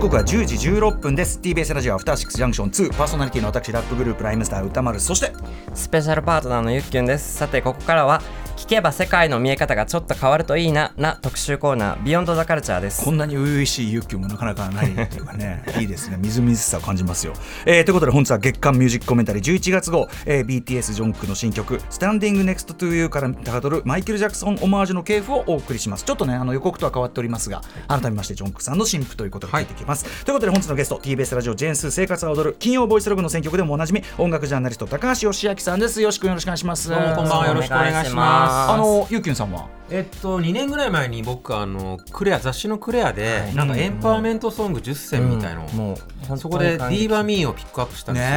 時刻は10時16分です。TBS ラジオアフターシックスジャンクション2パーソナリティの私ラップグループライムスター宇多丸そしてスペシャルパートナーのゆっきゅんです。さてここからは聴けば世界の見え方がちょっと変わるといいなな特集コーナー Beyond the Culture です。こんなに初々しいゆっきゅんもなかなかないっていうかね いいですね。みずみずしさを感じますよ、えー、ということで本日は月刊ミュージックコメンタリー11月号、えー、BTS ジョングクの新曲「 Standing Next to You」からたどるマイケル・ジャクソンオマージュの系譜をお送りします。ちょっとねあの予告とは変わっておりますが改めましてジョンクさんの新婦ということで聞いていきます、ということで本日のゲスト TBS ラジオジェーンス生活は踊る金曜ボイスログの選曲でもおなじみ音楽ジャーナリスト高橋義明さんです。よろしくよろしくお願いします。どうもこんばんは。よろしくお願いしますあのゆっきゅんさんは？えっと2年ぐらい前に僕あのクレア雑誌のクレアで、なんかエンパワーメントソング10選みたいの、うん。もうそこでディーバミーをピックアップしたんですよ、ね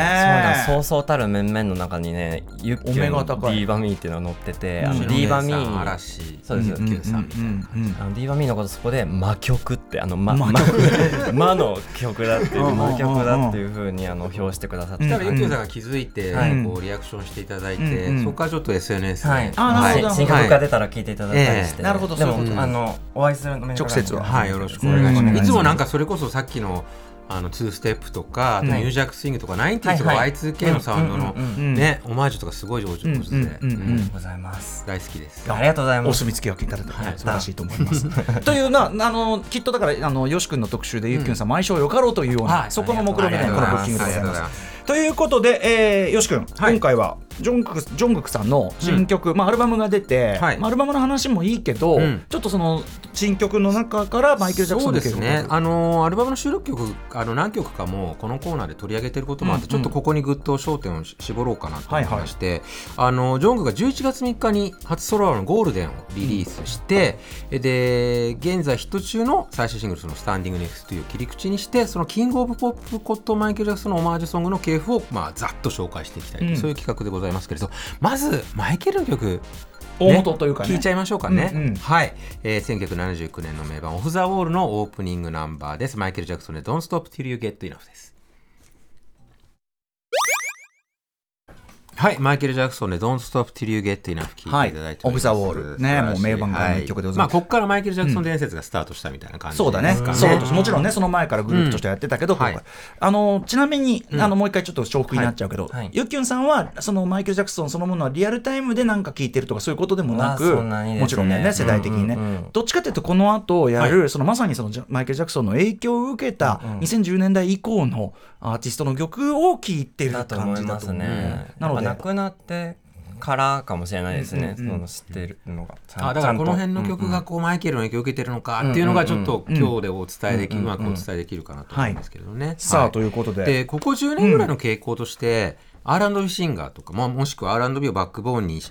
そうだそうそうたる面々の中にねユッキュンお目がのディーバミーっていうのが載ってて、うん。あのディーバミー嵐。そうですユッキュンさんみたいな感じ、ディーバミーのことそこで魔曲ってあの魔魔魔魔の曲だっていううんうんうん魔曲だっていうふうにあの表してくださって。たらユッキュンさんが気づいて、はい。こうリアクションしていただいて、うんうんそこからちょっと SNS で、はい、あなるほどはい新曲が出たら聞いていただいたりして、ええ。なるほどでも、あのお会いするの直接は。はい、よろしくお願いしうん。ます。いつもなんかそれこそさっきのあの2ステップとか、ニュージャックスイングとか、ナインティはいーとかはい Y2K のサウンドのね、オマージュとかすごい上手で、うんうんうんうん。ございます。大好きです。ありがとうございます。お墨付きをいただいて、はい。素晴らしいと思います。というなあのきっとだからあのよし君の特集でゆっきゅんさん、毎週よかろうというような、はい。そこの目論見みたいなこのブッキングでございま。ます。ということで、えー、よし君、はい。今回はジョングクジョングクさんの新曲、まあアルバムが出て、はい。まあアルバムの話もいいけど、うん。ちょっとその新曲の中からマイケルジャクソンの曲そうですね、あのーアルバムの収録曲あの何曲かもこのコーナーで取り上げてることもあって、うん。うんちょっとここにぐっと焦点をし絞ろうかなと思いまして、あのジョングが11月3日に初ソロの「ゴールデン」をリリースして、で現在ヒット中の最新シングル「そのスタンディングネクストという切り口にしてそのキング・オブ・ポップことマイケル・ジャクソンのオマージュソングの系譜を、まあ、ざっと紹介していきたいと、うん。そういう企画でございますけれどまずマイケルの曲大元というかね。聞いちゃいましょうかね、うんうん。はい、えー、1979年の名盤「オフ・ザ・ウォール」のオープニングナンバーです。マイケル・ジャクソンで「Don't Stop Till You Get Enough」ですはい。マイケル・ジャクソンで「Don't Stop Till You Get Enough」聞いていただいております、はい Of the Wall ねもう名盤からの一曲でございます。まあここからマイケル・ジャクソン伝説がスタートしたみたいな感じそうだね。ですかねソロと。してもちろんねその前からグループとしてやってたけど、あのちなみに、あのもう一回ちょっと重複になっちゃうけど、はい。はい。ゆっきゅんさんはそのマイケル・ジャクソンそのものはリアルタイムでなんか聞いてるとかそういうことでもなく、もちろんね世代的にね、どっちかというとこの後やる、そのまさにそのマイケル・ジャクソンの影響を受けたうんうん。2010年代以降のアーティストの曲を聴いてるだと思います感じだと思うね。なので亡くなってからかもしれないですね。うんうんうんその知ってるのが。あだからこの辺の曲がこうマイケルの影響を受けてるのかっていうのがちょっとうんうん。今日でお伝えできうんうんうまくお伝えできるかなと思うんですけどね。さあ、はい。ということで。でここ10年ぐらいの傾向として、R&B シンガーとか、まあ、もしくは R&B をバックボーンに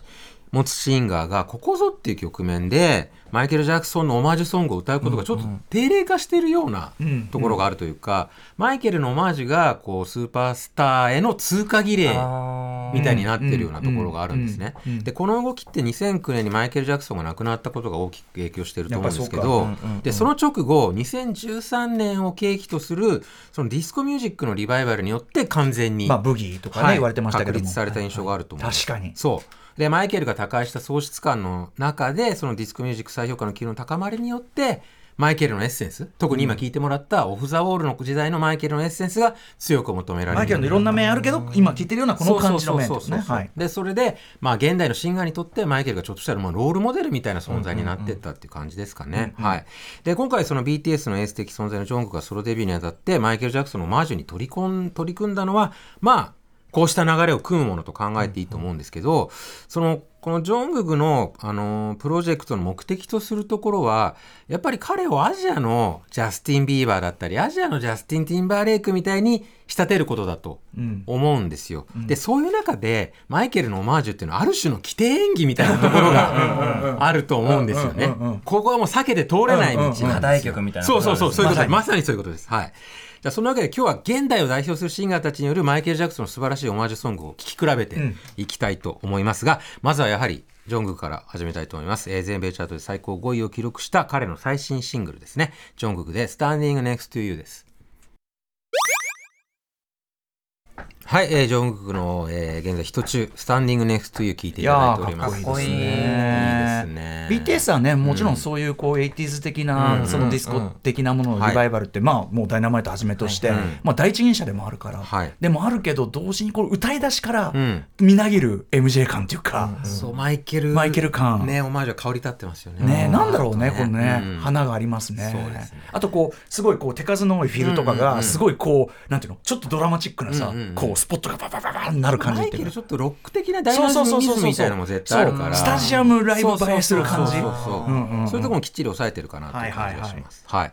持つシンガーがここぞっていう局面でマイケル・ジャクソンのオマージュソングを歌うことがちょっと定例化しているようなうん。ところがあるというか、マイケルのオマージュがこうスーパースターへの通過儀礼みたいになってるようなところがあるんですね。でこの動きって2009年にマイケル・ジャクソンが亡くなったことが大きく影響してると思うんですけどでその直後2013年を契機とするそのディスコミュージックのリバイバルによって完全に、まあブギーとかね、はい言われてましたけども。確立された印象があると思う、確かに。そうでマイケルが他界した喪失感の中でそのディスコミュージック再評価の機運の高まりによってマイケルのエッセンス特に今聞いてもらったオフ・ザ・ウォールの時代のマイケルのエッセンスが強く求められるマイケルのいろんな面あるけど今聴いてるようなこの感じの面ですね。それで、まあ、現代のシンガーにとってマイケルがちょっとしたらまあロールモデルみたいな存在になっていったっていう感じですかね。はい、で今回その BTS のエース的存在のジョングがソロデビューにあたってマイケル・ジャクソンのオマージュに取り込ん取り組んだのはまあこうした流れを組むものと考えていいと思うんですけど、そのこのジョングクの、あのープロジェクトの目的とするところはやっぱり彼をアジアのジャスティン・ビーバーだったりアジアのジャスティン・ティンバーレイクみたいに仕立てることだとうん。思うんですよ。でそういう中でマイケルのオマージュっていうのはある種の規定演技みたいなところがあると思うんですよね。うんうんうんうん。ここはもう避けて通れない道なんですよ。課題曲みたいなそうそうそうそう。いうことです。ままさにそういうことです。はい。じゃあそのわけで今日は現代を代表するシンガーたちによるマイケル・ジャクソンの素晴らしいオマージュソングを聴き比べていきたいと思いますが、まずはやはりジョングクから始めたいと思います。えー全米チャートで最高5位を記録した彼の最新シングルですね。ジョングクで Standing Next to You です。はい、えー、ジョングクの、えー現在ヒット中、スタンディングネクスト to You 聞いていただいております。いやーかっこいいですねいいですね。BTS はねもちろんそういうこう 80s 的な、うん。そのディスコ的なもののリバイバルって、まあもうダイナマイトはじめとして、はい。まあ第一人者でもあるから、はい。でもあるけど同時にこう歌い出しからうん。みなぎる MJ 感っていうか、そうマイケルマイケル感。ねオマージュは香り立ってますよね。ね、なんだろうね、うんこのね、うん。花がありますね。そうですね。あとこう、すごいこう手数の多いフィルとかが、うんうんうんすごいこう、なんていうの、ちょっとドラマチックなさ、うんうんうん。こうスポットがバババババンなる感じっていうかマイケルちょっとロック的なダイナミズムみたいなのも絶対あるからそうスタジアムライブ映えする感じ。そういうところもきっちり抑えてるかなという感じがします。はい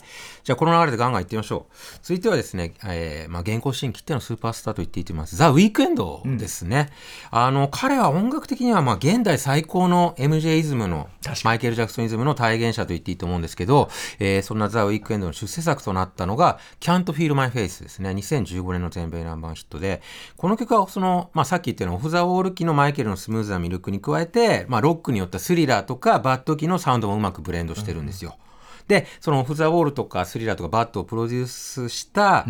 じゃあこの流れでガンガンいってみましょう。続いてはですね、えーまあ、現行シーンきってのスーパースターと言っていいです。ザ・ウィークエンドですね。あの、彼は音楽的にはまあ現代最高の MJ イズムのマイケル・ジャクソンイズムの体現者と言っていいと思うんですけど、えーそんなザ・ウィークエンドの出世作となったのが、Can't Feel My Face ですね。2015年の全米ナンバーヒットで、この曲はその、まあ、さっき言ったようなオフ・ザ・ウォール期のマイケルのスムーズな魅力に加えて、まあ、ロックによった Thriller とか Bad 期のサウンドもうまくブレンドしてるんですよ。で、その Off the Wall とか Thriller とか Bad をプロデュースした、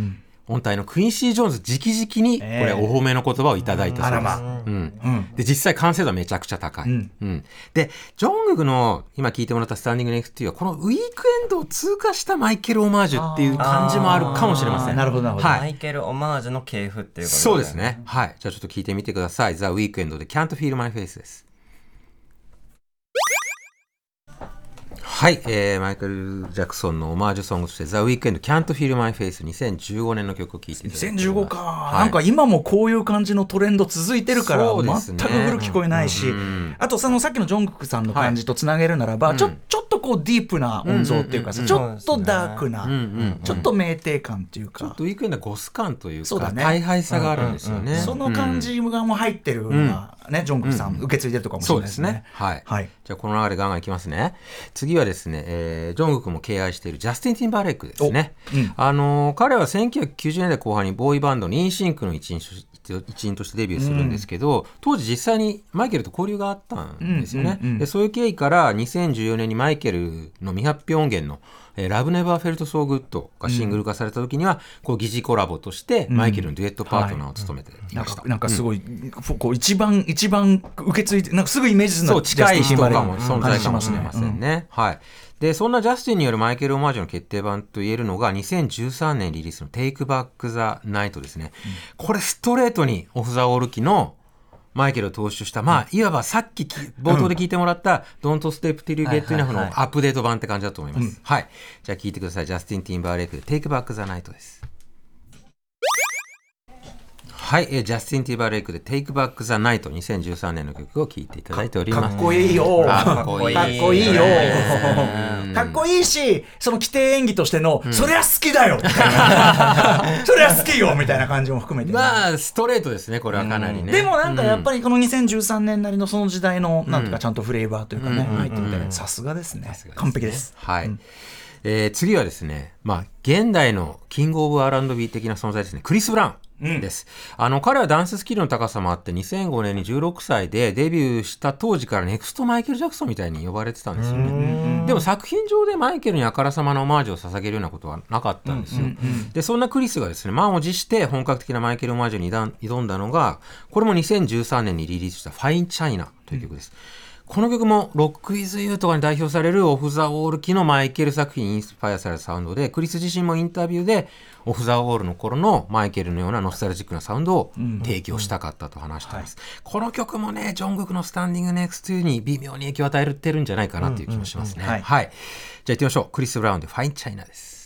御大のクインシー・ジョーンズ直々にこええれお褒めの言葉をいただいたそうです。で実際完成度はめちゃくちゃ高い、うんうんでジョングクの今聞いてもらった「 Standing Next」はこのウィークエンドを通過したマイケル・オマージュっていう感じもあるかもしれませんなるほどなるほどはいマイケル・オマージュの系譜っていうことそうですね。はい。じゃあちょっと聞いてみてください。ザ・ウィークエンドで Can't Feel My Face です。はい、えー、マイケル・ジャクソンのオマージュソングとして、ザ・ウィークエンド Can't Feel My Face 2015年の曲を聴いていただいております。2015か、はい。なんか今もこういう感じのトレンド続いてるから、全く古く聞こえないし、うんあとそのさっきのジョングクさんの感じとつなげるならば、はい。ちょちょっとこうディープな音像っていうかさ、うんちょっとダークな、うんうんちょっと酩酊感っていうか。ちょっ、とウィークエンドはゴス感というか、そうだね。大敗さがあるんですよね。その感じがもう入ってるのが、ね、ジョングクさん、受け継いでるとかもそうですね。ですね。。はい。はい。じゃあこの流れガンガンいきますね。次はですね、えージョングクも敬愛しているジャスティン・ティンバーレイクですね。おうんあのー彼は1990年代後半にボーイバンドのインシンクの一員として一員としてデビューするんですけど、当時実際にマイケルと交流があったんですよね。うんうんうんでそういう経緯から2014年にマイケルの未発表音源のえー Love Never Felt So Good がシングル化された時には、こう疑似コラボとしてマイケルのデュエットパートナーを務めていました。なんかなんかすごい、こう一番一番受け継いでなんかすぐイメージするのそう、近い人かも存在かもしれませんね。ね。はい。で、そんなジャスティンによるマイケル・オマージュの決定版と言えるのが、2013年リリースの Take Back the Night ですね。これストレートにオフ・ザ・ウォール期のマイケルを踏襲した、まあ、いわばさっきき冒頭で聞いてもらった、Don't Step Till You Get Enough のアップデート版って感じだと思います。はい。じゃあ聞いてください。ジャスティン・ティンバーレイクで Take Back the Night です。はい、えージャスティン・ティンバーレイクで Take Back the Night 2013年の曲を聴いていただいております。かっこいいよ。かっこいいかっこいいようん。かっこいいし、その規定演技としての、そりゃ好きだよ。そりゃ好きよみたいな感じも含めてね。まあ、ストレートですね、これはかなりね。でもなんかやっり、ぱりこの2013年なりのその時代のなんとかちゃんとフレーバーというかねうん入ってうんてさすがですね完璧ですはい。えー次はですね、まあ、現代のキング・オブ・ R&B 的な存在ですね、クリス・ブラウン。です、あの彼はダンススキルの高さもあって2005年に16歳でデビューした当時からネクストマイケル・ジャクソンみたいに呼ばれてたんですよね。でも作品上でマイケルにあからさまなオマージュを捧げるようなことはなかったんですよ、でそんなクリスがですね満を持して本格的なマイケル・オマージュに挑んだのがこれも2013年にリリースした「ファイン・チャイナ」という曲です、この曲もロック・イズ・ユーとかに代表されるオフ・ザ・ウォール期のマイケル作品にインスパイアされたサウンドで、クリス自身もインタビューでオフ・ザ・ウォールの頃のマイケルのようなノスタルジックなサウンドを提供したかったと話しています。この曲もね、ジョングクのスタンディング・ネクストに微妙に影響を与えてるんじゃないかなっていう気もしますね。はいはい。じゃあ行ってみましょう。クリス・ブラウンでファイン・チャイナです。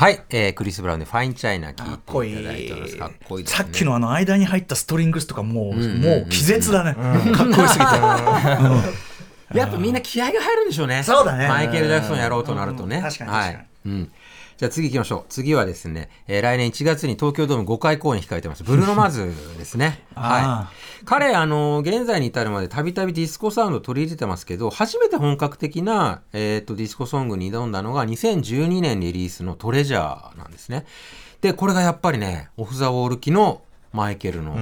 はい、えー、クリス・ブラウンでファイン・チャイナ聞いかっこいていただいてます。かっこいい。さっきのあの間に入ったストリングスとかもうもう気絶だねかっこよすぎてやっぱみんな気合が入るんでしょうね。そうだねマイケル・ジャクソンやろうとなるとね。うん確かに確かにはい。うん。じゃあ次行きましょう。次はですね、えー来年1月に東京ドーム5回公演控えてます。ブルーノ・マーズですね。あはい。彼、あの、現在に至るまでたびたびディスコサウンドを取り入れてますけど、初めて本格的な、えっ、と、ディスコソングに挑んだのが2012年リリースの Treasure なんですね。で、これがやっぱりね、オフ・ザ・ウォール期のマイケルのオ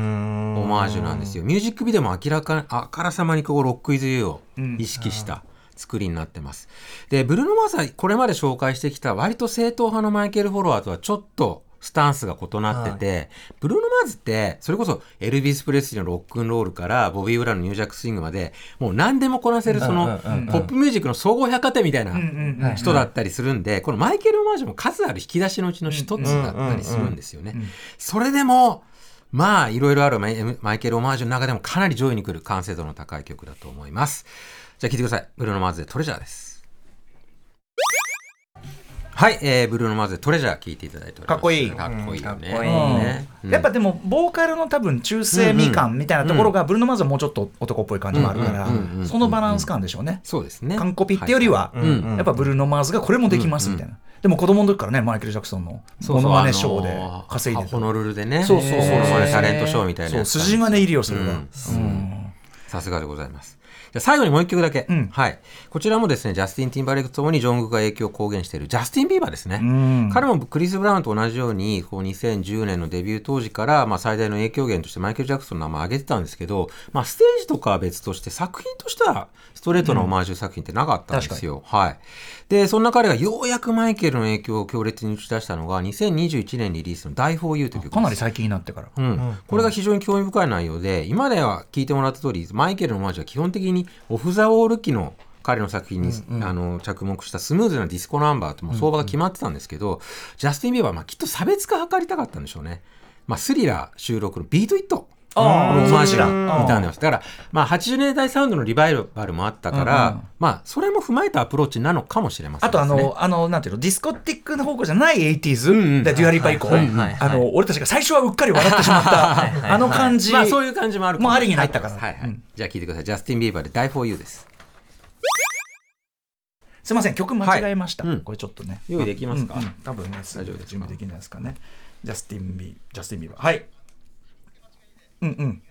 マージュなんですよ。ミュージックビデオも明らかあからさまにこう Rock with You を意識した作りになってます。で、ブルーノ・マーズはこれまで紹介してきた割と正統派のマイケル・フォロワーとはちょっとスタンスが異なってて、ブルーノ・マーズってそれこそエルビス・プレスリーのロックンロールからボビー・ウンのニュージャック・スイングまでもう何でもこなせるそのポップミュージックの総合百貨店みたいな人だったりするんで、このマイケル・オマージュも数ある引き出しのうちの一つだったりするんですよね。それでも、まあ、いろいろあるマイマイケル・オマージュの中でもかなり上位に来る完成度の高い曲だと思います。じゃあ聴いてください。ブルーノ・マーズでトレジャーです。はい、えー、ブルーノ・マーズでトレジャー聴いていただいております。かっこいい。かっこいいよね。かっこいい。ねうん。やっぱでもボーカルの多分中性味感みたいなところがブルーノ・マーズはもうちょっと男っぽい感じもあるからうんうんうんうんそのバランス感でしょうね。そうですね。完コピってよりは、い。うん。やっぱブルーノ・マーズがこれもできますみたいな、でも子供の時からねマイケル・ジャクソンのモノマネショーで稼いでた。ホノルルでね。そうそうそうモノマネタレントショーみたいなそう筋金入りよそれが、うん。うん。さすがでございます。じゃあ最後にもう一曲だけ、うんはい。こちらもですね、ジャスティン・ティンバレイクともにジョングクが影響を公言しているジャスティン・ビーバーですね。うん彼もクリス・ブラウンと同じように、こう2010年のデビュー当時から、まあ、最大の影響源としてマイケル・ジャクソンの名前を挙げてたんですけど、まあ、ステージとかは別として作品としてはストレートなオマージュ作品ってなかったんですよ。はい。で、そんな彼がようやくマイケルの影響を強烈に打ち出したのが、2021年リリースの Die for You という曲。かなり最近になってから、うんこれが非常に興味深い内容で今では聞いてもらった通りマイケルのマージは基本的にオフ・ザ・ウォール期の彼の作品に、あの着目したスムーズなディスコナンバーとも相場が決まってたんですけど、ジャスティン・ビーバーはまあきっと差別化図りたかったんでしょうね。まあ、 Thriller 収録の Beat It オマージュみたいなのだから、まあ、80年代サウンドのリバイバルもあったから、うんうん。まあ、それも踏まえたアプローチなのかもしれませんあとあの、あの、なんていうの、ディスコティックな方向じゃない 80s、うんうん。でデュアリパ以降、はいはいはい。あの、俺たちが最初はうっかり笑ってしまった、あの感じ。まあ、そういう感じもあるかも。うありに入ったから。はいはいうん。じゃあ聞いてください。ジャスティン・ビーバーで Die for You です。すいません、曲間違えました。はい。うん。これちょっとね。用意できますか？うんうん。多分ね、大丈夫ですか？準備できないですかね。ジャスティンビー、ジャスティンビーバー。はい。うんうん。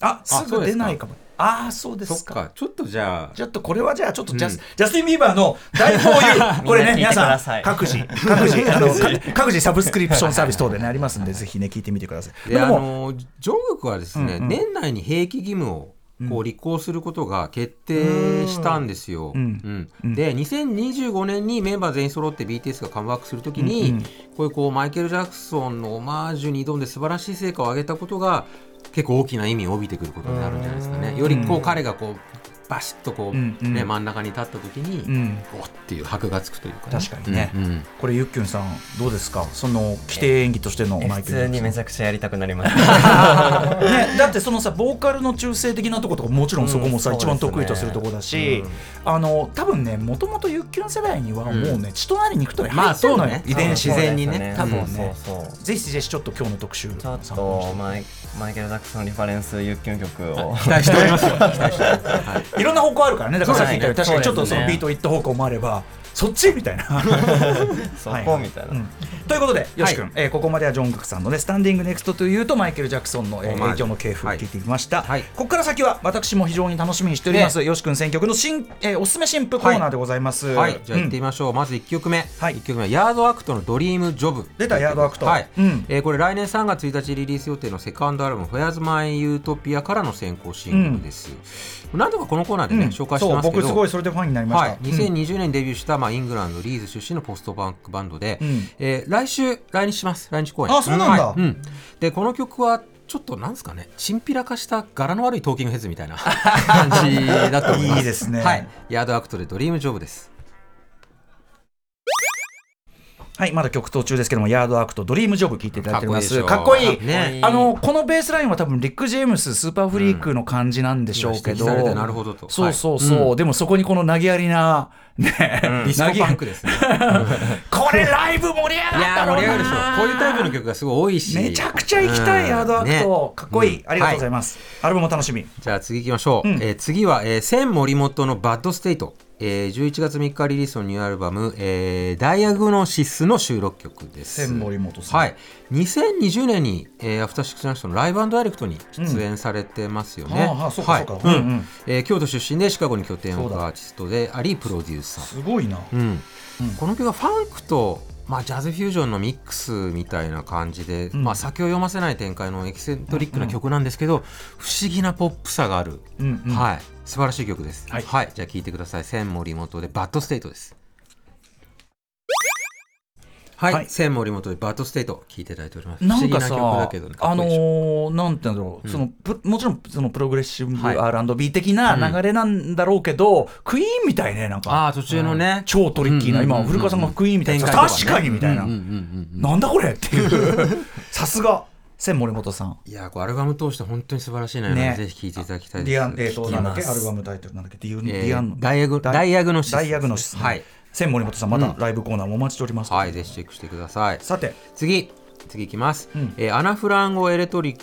あ、すぐ出ないかも。ああ、そうですか。ちょっとじゃあ、ちょっとこれはじゃあちょっとジャス,、ジャスティン・ビーバーの大フォーユーこれね皆さん各自各自 あのか各自サブスクリプションサービス等でねありますんでぜひね聞いてみてください。ででもあのジョングクはですね、年内に兵役義務をこう履行することが決定したんですよ。うん。うん。で2025年にメンバー全員揃って BTS がカムバックするときに、うんうん。こういうこうマイケル・ジャクソンのオマージュに挑んで素晴らしい成果を上げたことが結構大きな意味を帯びてくることになるんじゃないですかね。よりこう彼がこうバシッとこう、うんうん。ね、真ん中に立った時に、うん。おっていう箔がつくというか、確かにね。うんうん。これゆっきゅんさんどうですか？その規定演技としてのマイケ普通にめちゃくちゃやりたくなります。ね、だってそのさボーカルの中性的なとことかもちろんそこもさ、うん一番得意とするとこだし、あの多分ねもともとユッキュン世代にはもうね、血となり肉となり入ってるのよ、まあそうね。遺伝子自然にね多分ね。そうそうぜひぜひちょっと今日の特集ちょっとマイマイケル・ジャクソンリファレンス有給曲を。期待しておりますよ。期待してはい。いろんな方向あるからね。だからさっき言ったように確かにちょっとそのビート一った方向もあればそっち？みたいな。そ はい。こみたいな、うん。ということで、よし君、えーここまではジョン・グクさんのね、スタンディング・ネクストというと、マイケル・ジャクソンの、えー影響の系譜をはい聞いてきました。はい。ここから先は、私も非常に楽しみにしております、よし君選曲の新、えーおすすめ新譜コーナーでございます。はい、じゃあ行ってうんみましょう。まず1曲目。はい。1曲目はヤードアクトのDream Job。で、ヤードアクト。はい。うん。えーこれ来年3月1日リリース予定のセカンドアルバム Where's My Utopia からの先行シングルです。何度かこのコーナーでね、うん。紹介してますけど。僕すごいそれでファンになりました。はい、2020年にデビューした、まあ、イングランドリーズ出身のポストパンクバンドで、うん。えー来週来日します。来日公演。あそうなんだ。はい。うん。でこの曲はちょっとなんですかねチンピラ化した柄の悪いトーキングヘッズみたいな感じだと思います。いいですね。はい。ヤードアクトで Dream Job ですはい、まだ曲途中ですけども、ヤードアクト、 Dream Job 聞いていただいてます。かかっこいい。ね。あの、このベースラインは多分、リック・ジェームス、 Super Freak の感じなんでしょうけど。今指摘されてなるほどと。そうそうそう。はい。でもそこにこの投げやりな、ね、ディスコパンクですね。これライブ盛り上がった盛り上がるでしょこういうタイプの曲がすごい多いし。めちゃくちゃ行きたい、うん。ヤードアクト。ね。かっこいい、うん。ありがとうございます。アルバムも楽しみ。じゃあ次行きましょう、うん。えー次は、えー、千森本の Bad State、えー、11月3日リリースのニューアルバム、えーダイアグノシスの収録曲です。千森本さん。はい。2020年に、えー、アフターシックスジャンクションのライブダイレクトに出演されてますよね、はあはあいえー京都出身でシカゴに拠点を置くアーティストでありプロデューサー。すごいな。うん。この曲はファンクと、まあ、ジャズフュージョンのミックスみたいな感じで、ん。まあ、先を読ませない展開のエキセントリックな曲なんですけど、不思議なポップさがある、うんうん。はい、素晴らしい曲です。はい。じゃあ聴いてください。千森本で Bad State です。はい、はい。千森本で Bad State 聞いていただいております。なんかさ、ね、かあのーなんて言うんだろう、そのプもちろんそのプログレッシブはい。R&B 的な流れなんだろうけど、クイーンみたいねなんか。ああ、途中のね。超トリッキーな、うんうんうんうん。今古川さんがクイーンみたいな、確かにみたいな、うんうんうんうんなんだこれっていう。さすが千森本さん。いやーこうアルバム通して本当に素晴らしいので、ね。ぜひ聴いていただきたいディアンです。えーとなんだっけ？アルバムタイトルなんだっけ？ディえーディアンダイアグ Diagnosis Diagnosis、ね、はい千森本さんまたライブコーナーもお待ちしております、はい、ぜひチェックしてください。さて。次、次いきます。うん。えーアナフランゴエレトリ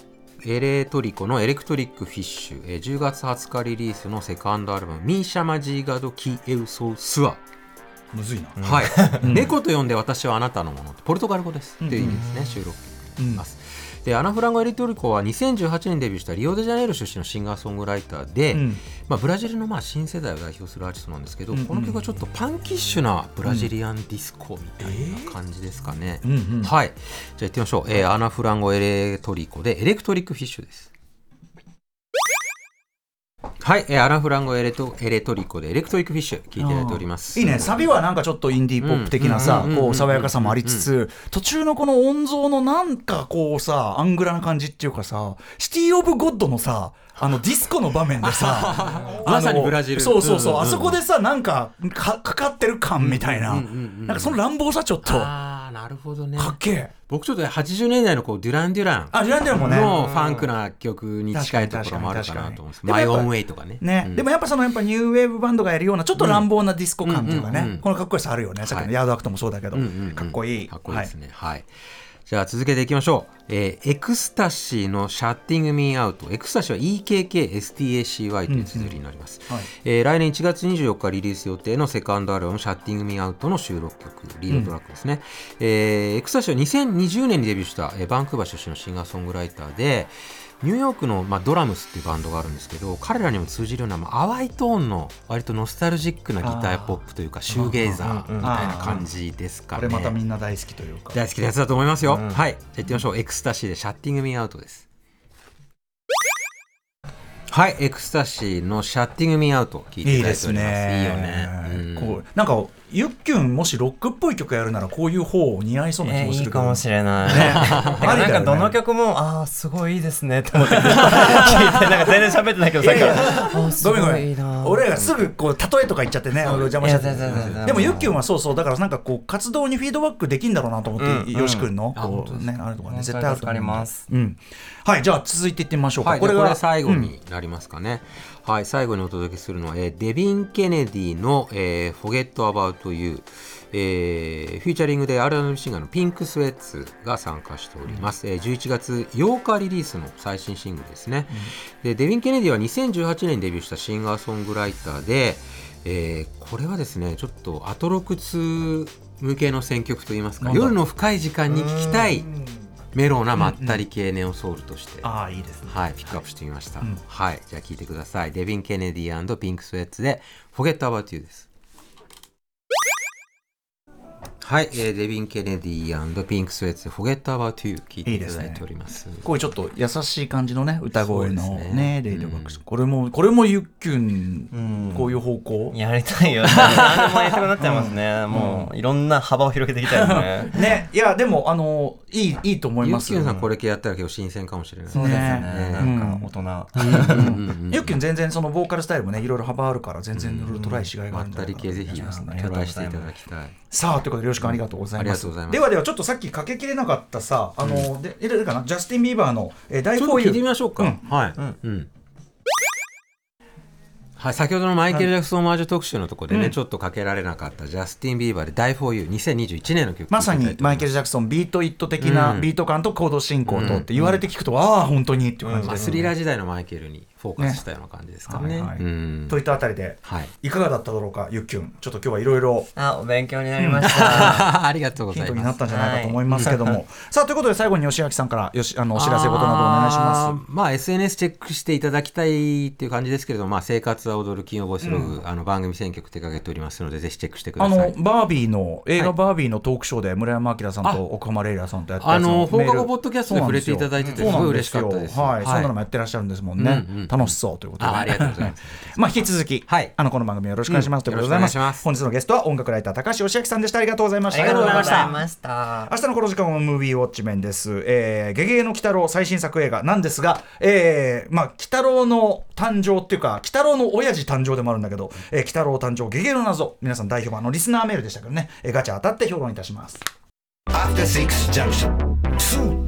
エレトリコの Electric Fish、えー10月20日リリースのセカンドアルバム、 Me Chama de Gato Que Eu Sou Sua。むずいな、はい、猫と呼んで私はあなたのもの。ポルトガル語です、っていう意味ですね収録ます、でアナフランゴ・エレトリコは2018年デビューしたリオデジャネイロ出身のシンガーソングライターで、うん。まあ、ブラジルのまあ新世代を代表するアーティストなんですけど、うんうんこの曲はちょっとパンキッシュなブラジリアンディスコみたいな感じですかね、うんうんはい。じゃあ行ってみましょう、えーアナフランゴ・エレトリコで Electric Fish ですはい、えーアナフランゴエレトエレトリコでエレクトリックフィッシュ聞いていただいております。いいね。サビはなんかちょっとインディーポップ的なさうん。こう爽やかさもありつつ途中のこの音像のなんかこうさアングラな感じっていうかさシティ・オブ・ゴッドのさあのディスコの場面でさ まさにブラジル。そうそうそう、うんうんうん。あそこでさなんかかかかってる感みたいな、うんうんうんうん。なんかその乱暴さちょっと。かああ、なるほどね。っけえ。僕ちょっと80年代のこうデュラン・デュラン。あデュラン・デュランもね。のファンクな曲に近いところもあるかなと思うんです My Own Way とかね。ね、うん。でもやっぱそのやっぱニューウェーブバンドがやるようなちょっと乱暴なディスコ感っていうかね、うん。うんうんこのかっこよさあるよね。さっきのヤードアクトもそうだけど、うんうんうん。かっこいい。かっこいいですね。はい。じゃあ続けていきましょう。えーエクスタシーの Shutting Me Out。エクスタシーは EKKSTACY という綴りになります。はいえー来年1月24日リリース予定のセカンドアルバム「Shutting Me Out」の収録曲リードトラックですね、えーエクスタシーは2020年にデビューした、えーバンクーバー出身のシンガーソングライターでニューヨークの、まあ、ドラムスっていうバンドがあるんですけど彼らにも通じるような、まあ、淡いトーンの割とノスタルジックなギターポップというかシューゲイザーみたいな感じですかね。これまたみんな大好きというか。大好きなやつだと思いますよ、はい。じゃあ行ってみましょう。エクスタシーで Shutting Me Out です。はい。エクスタシーの Shutting Me Out 聞いていただいていいです。おりますね。いいよね、うん。こうなんかゆっきゅんもしロックっぽい曲やるならこういう方似合いそうな気もするけど、いかもしれない。ね。なんかどの曲も、ああ、すごいいいですねって思って。聞いて、なんか全然喋ってないけど、さっきから。ごごめんごめん俺らがすぐこう例えとか言っちゃってね俺邪魔しちゃって。でもゆっきゅんはそうそうだからなんかこう活動にフィードバックできんだろうなと思って、うんよしくんのあこうねあれとかね絶対あると思う助かります。うん。はいじゃあ続いていってみましょうか、はい、これがが最後になりますかね、はい最後にお届けするのは、えーデビン・ケネディの、えー「Forget About You」えーフィーチャリングで R&B シンガーのピンクスウェッツが参加しております、えー11月8日リリースの最新シングルですね、でデビン・ケネディは2018年にデビューしたシンガーソングライターで、えーこれはですねちょっとアトロク2向けの選曲といいますか夜の深い時間に聴きたいメローなまったり系ネオソウルとして、ああいいですねはい、ピックアップしてみました。うんはい、じゃあ聞いてください。デビン・ケネディピンクスウェッツで Forget About You です。はい、えーデビン・ケネディピンクスウェッツで Forget About You 聞いていただいております。こういうちょっと優しい感じのね歌声のねねレイディオバックス、これもこれもゆっきゅん、うんこういう方向？やりたいよ。何でもやりたくなっちゃいますね。もう、いろんな幅を広げていきたいですね。ねいやでもあのいいいいと思いユッますキュンさんこれ系やったら結構新鮮かもしれない。そうですねね。なうんんか大人。うんうんうんゆっきゅん全然そのボーカルスタイルもねいろいろ幅あるから全然いろいろトライしがいがあまっるんじゃないかなたり系ぜひトライしていただきたい。さあということでよろしくありがとうございます,、ではではちょっとさっきかけきれなかったさあの、でいるかな？ジャスティン・ビーバーの「えー、大ちょっと聞いてみまましょうか。うん。はい。うん。はい、先ほどのマイケル・ジャクソン・オマージュ特集のところでね、うん。ちょっとかけられなかったジャスティン・ビーバーで「Die for You」2021年の曲。まさにマイケル・ジジャクソンビート・イット的なうんビート感とコード進行とって言われて聞くと、ああ本当にっていう感じまあ、です、スリラー時代のマイケルにフォーカスしたような感じですかね。はいはい。うん。といったあたりではい、いかがだっただろうかゆっきゅんちょっと今日はいろいろあ、お勉強になりました。ありがとうごヒンざいます。トになったんじゃないかと思いますけども、さあということで最後に吉明さんからよしあのお知らせことなどお願いします。まあ SNS チェックしていただきたいっていう感じですけれども、まあ、生活は踊る金曜ボイスログ、あの番組選曲手掛けておりますのでぜひチェックしてくあださい。のバービーの映画はいバービーのトークショーで村山明さんと奥浜レイラさんとやったあの放課後ポッドキャストで触れていただいててすごい嬉しかったです。よはい、そんなのもやってらっしゃるんですもんね、うんうんうん楽しそうということで、あありがとうございます。まあ引き続き、はい。あのこの番組よろしくお願いします、うんということでございます。本日のゲストは音楽ライター高橋義明さんでした。ありがとうございました。ありがとうございました。た。明日のこの時間はムービーウォッチメンです。えー、ゲゲゲの鬼太郎最新作映画なんですが、えー、まあ、鬼太郎の誕生っていうか、鬼太郎の親父誕生でもあるんだけど、えー、鬼太郎誕生ゲゲゲの謎、皆さん代表版のリスナーメールでしたけどね、えーガチャ当たって評論いたします。After Six Junction. 2